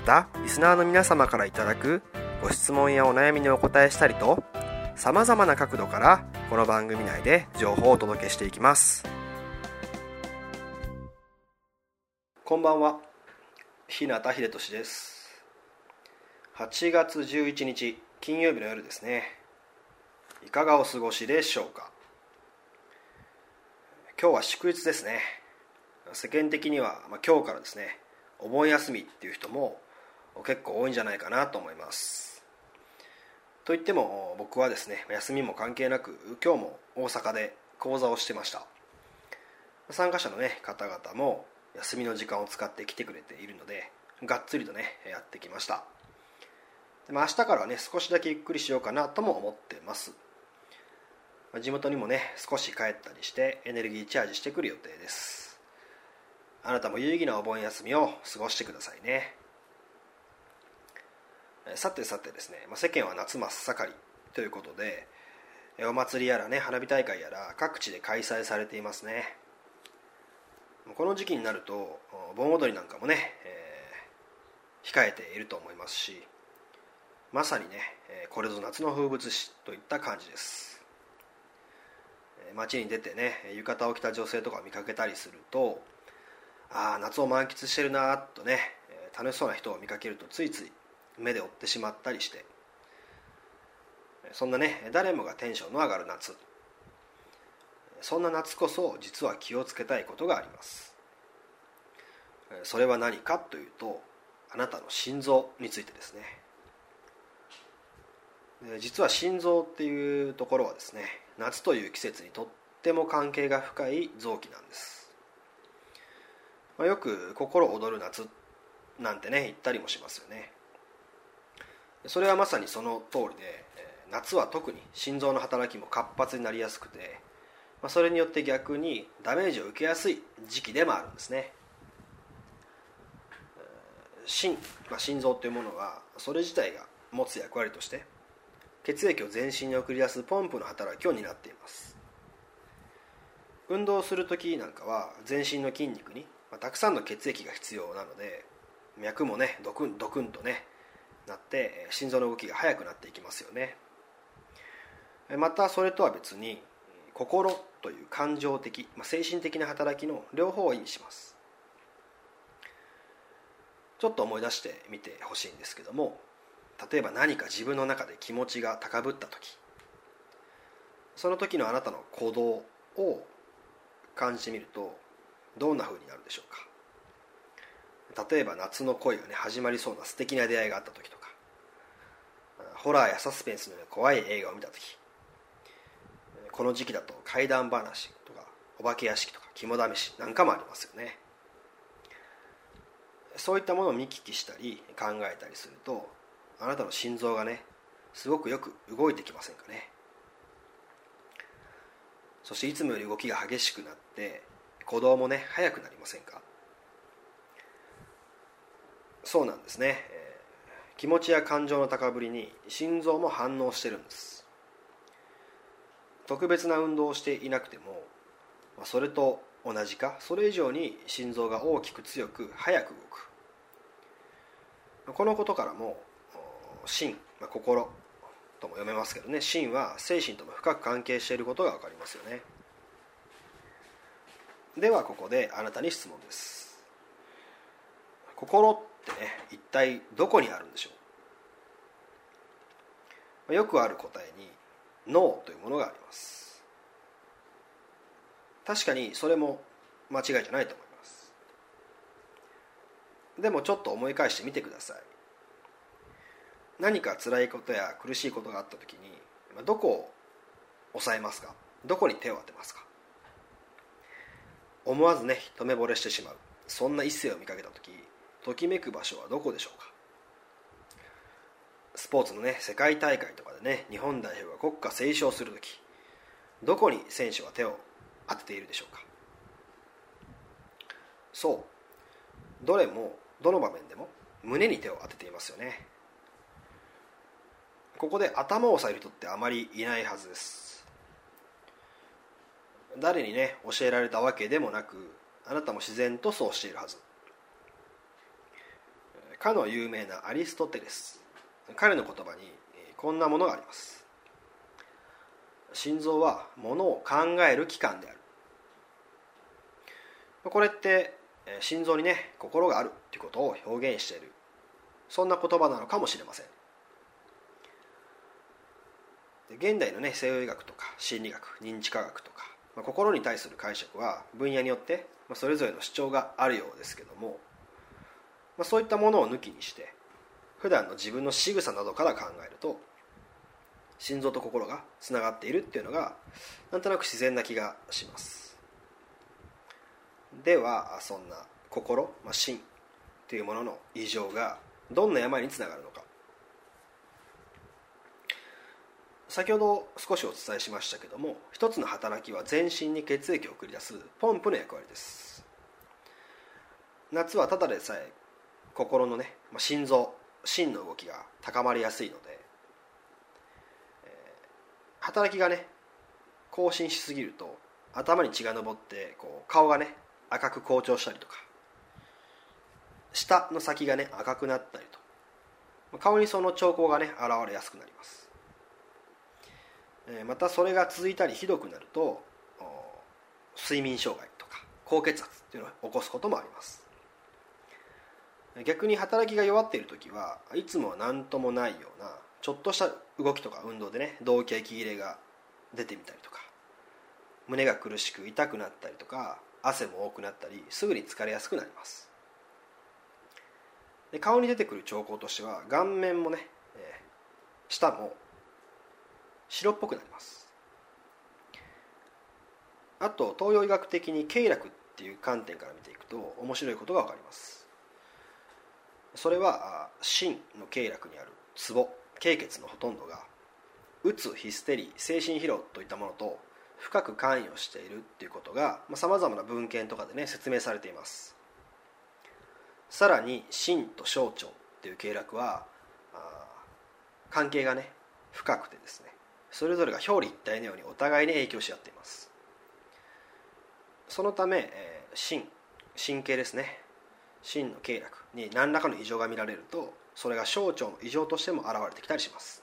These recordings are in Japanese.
またリスナーの皆様からいただくご質問やお悩みにお答えしたりとさまざまな角度からこの番組内で情報をお届けしていきます。こんばんは。日向秀俊です。8月11日金曜日の夜ですね。いかがお過ごしでしょうか。今日は祝日ですね。世間的には、まあ、今日からですねお盆休みっていう人も結構多いんじゃないかなと思います。といっても僕はですね休みも関係なく今日も大阪で講座をしてました。参加者の、ね、方々も休みの時間を使って来てくれているのでがっつりとねやってきました。で、まあ、明日からはね少しだけゆっくりしようかなとも思ってます。地元にもね少し帰ったりしてエネルギーチャージしてくる予定です。あなたも有意義なお盆休みを過ごしてくださいね。さてさてですね、まあ、世間は夏真っ盛りということでお祭りやらね花火大会やら各地で開催されていますね。この時期になると盆踊りなんかもね、えー、控えていると思いますしまさにねこれぞ夏の風物詩といった感じです。街に出てね浴衣を着た女性とか見かけたりするとああ夏を満喫してるなとね楽しそうな人を見かけるとついつい目で追ってしまったりして。そんなね誰もがテンションの上がる夏。そんな夏こそ実は気をつけたいことがあります。それは何かというとあなたの心臓についてですね。実は心臓っていうところはですね夏という季節にとっても関係が深い臓器なんです、まあ、よく心躍る夏なんてね言ったりもしますよね。それはまさにその通りで夏は特に心臓の働きも活発になりやすくてまあ、それによって逆にダメージを受けやすい時期でもあるんですね。心、まあ、心臓というものはそれ自体が持つ役割として血液を全身に送り出すポンプの働きを担っています。運動する時なんかは全身の筋肉に、まあ、たくさんの血液が必要なので脈もねドクンドクンとねなって心臓の動きが速くなっていきますよね。またそれとは別に心という感情的、まあ、精神的な働きの両方を意味します。ちょっと思い出してみてほしいんですけども例えば何か自分の中で気持ちが高ぶった時その時のあなたの行動を感じてみるとどんな風になるでしょうか？例えば夏の恋がね始まりそうな素敵な出会いがあった時とかホラーやサスペンスのような怖い映画を見た時この時期だと怪談話とかお化け屋敷とか肝試しなんかもありますよね。そういったものを見聞きしたり考えたりするとあなたの心臓がねすごくよく動いてきませんかね。そしていつもより動きが激しくなって鼓動もね速くなりませんか。そうなんですね、気持ちや感情の高ぶりに心臓も反応してるんです。特別な運動をしていなくてもそれと同じかそれ以上に心臓が大きく強く速く動く。このことからも心、まあ、心とも読めますけどね。心は精神とも深く関係していることが分かりますよね。ではここであなたに質問です。心ね一体どこにあるんでしょう？よくある答えに脳というものがあります。確かにそれも間違いじゃないと思います。でもちょっと思い返してみてください。何か辛いことや苦しいことがあった時にどこを抑えますか？どこに手を当てますか？思わずね一目惚れしてしまう。そんな一世を見かけた時ときめく場所はどこでしょうか？スポーツのね世界大会とかでね日本代表が国歌斉唱する時どこに選手は手を当てているでしょうか？そう。どれもどの場面でも胸に手を当てていますよね。ここで頭を押さえる人ってあまりいないはずです。誰にね教えられたわけでもなくあなたも自然とそうしているはず。かの有名なアリストテレス。彼の言葉にこんなものがあります。心臓はものを考える器官である。これって心臓にね心があるっていうことを表現している。そんな言葉なのかもしれません。現代のね西洋医学とか心理学認知科学とか、まあ、心に対する解釈は分野によって、まあ、それぞれの主張があるようですけども、まあ、そういったものを抜きにして普段の自分の仕草などから考えると心臓と心がつながっているっていうのがなんとなく自然な気がします。ではそんな心、まあ、心というものの異常がどんな病につながるのか。先ほど少しお伝えしましたけども一つの働きは全身に血液を送り出すポンプの役割です。夏はただでさえ心のねまあ心臓心の動きが高まりやすいので、えー、働きがね更新しすぎると頭に血が上ってこう顔がね赤く紅潮したりとか舌の先がね赤くなったりと顔にその兆候がね現れやすくなります。またそれが続いたりひどくなると睡眠障害とか高血圧っていうのを起こすこともあります。逆に働きが弱っている時はいつもは何ともないようなちょっとした動きとか運動でね動悸や息切れが出てみたりとか胸が苦しく痛くなったりとか汗も多くなったりすぐに疲れやすくなります。で顔に出てくる兆候としては顔面もね、えー、舌も白っぽくなります。あと東洋医学的に経絡っていう観点から見ていくと面白いことが分かります。それは心の経絡にあるツボ経血のほとんどがうつヒステリー精神疲労といったものと深く関与しているっていうことがさまざ、まな文献とかでね説明されています。さらに心と小腸っていう経絡は関係がね深くてですねそれぞれが表裏一体のようにお互いに影響し合っています。そのため、えー、心神経ですね。心の経絡に何らかの異常が見られるとそれが小腸の異常としても現れてきたりします。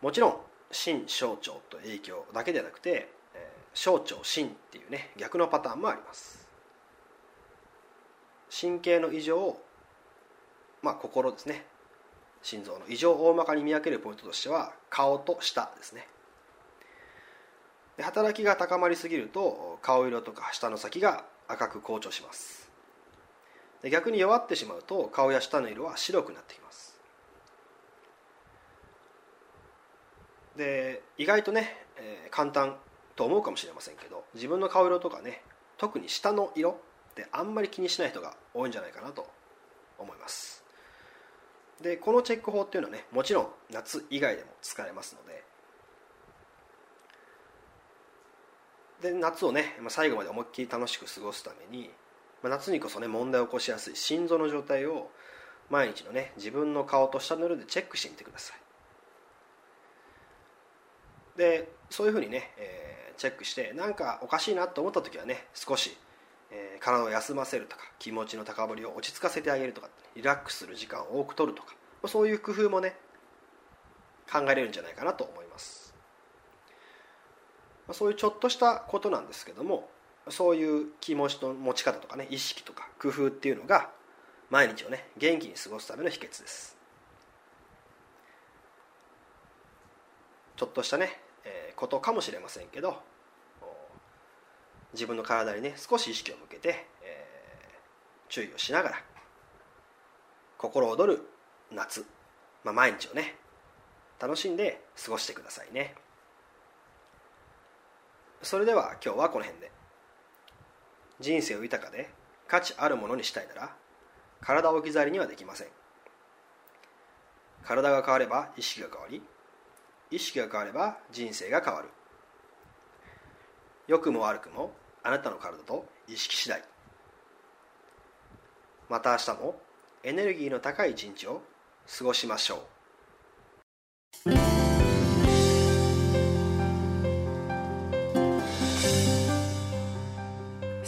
もちろん心小腸と影響だけではなくて、小腸心っていうね逆のパターンもあります。神経の異常をまあ心ですね。心臓の異常を大まかに見分けるポイントとしては顔と舌ですね。働きが高まりすぎると顔色とか舌の先が赤く紅潮します。逆に弱ってしまうと顔や舌の色は白くなってきます。で意外とね、えー、簡単と思うかもしれませんけど自分の顔色とかね特に舌の色ってあんまり気にしない人が多いんじゃないかなと思います。でこのチェック法っていうのはねもちろん夏以外でも使えますのでで夏をねま最後まで思いっきり楽しく過ごすためにま夏にこそね問題を起こしやすい心臓の状態を毎日のね自分の顔と下の色でチェックしてみてください。でそういうふうにね、えー、チェックしてなんかおかしいなと思った時はね少しえー、体を休ませるとか気持ちの高ぶりを落ち着かせてあげるとかリラックスする時間を多く取るとかそういう工夫もね考えれるんじゃないかなと思います。そういうちょっとしたことなんですけどもそういう気持ちの持ち方とかね意識とか工夫っていうのが毎日をね元気に過ごすための秘訣です。ちょっとしたね、えー、ことかもしれませんけど自分の体にね少し意識を向けて、えー、注意をしながら心躍る夏、まあ、毎日をね楽しんで過ごしてくださいね。それでは今日はこの辺で。人生を豊かで価値あるものにしたいなら体を置き去りにはできません。体が変われば意識が変わり意識が変われば人生が変わる。良くも悪くもあなたの体と意識次第。また明日もエネルギーの高い一日を過ごしましょう。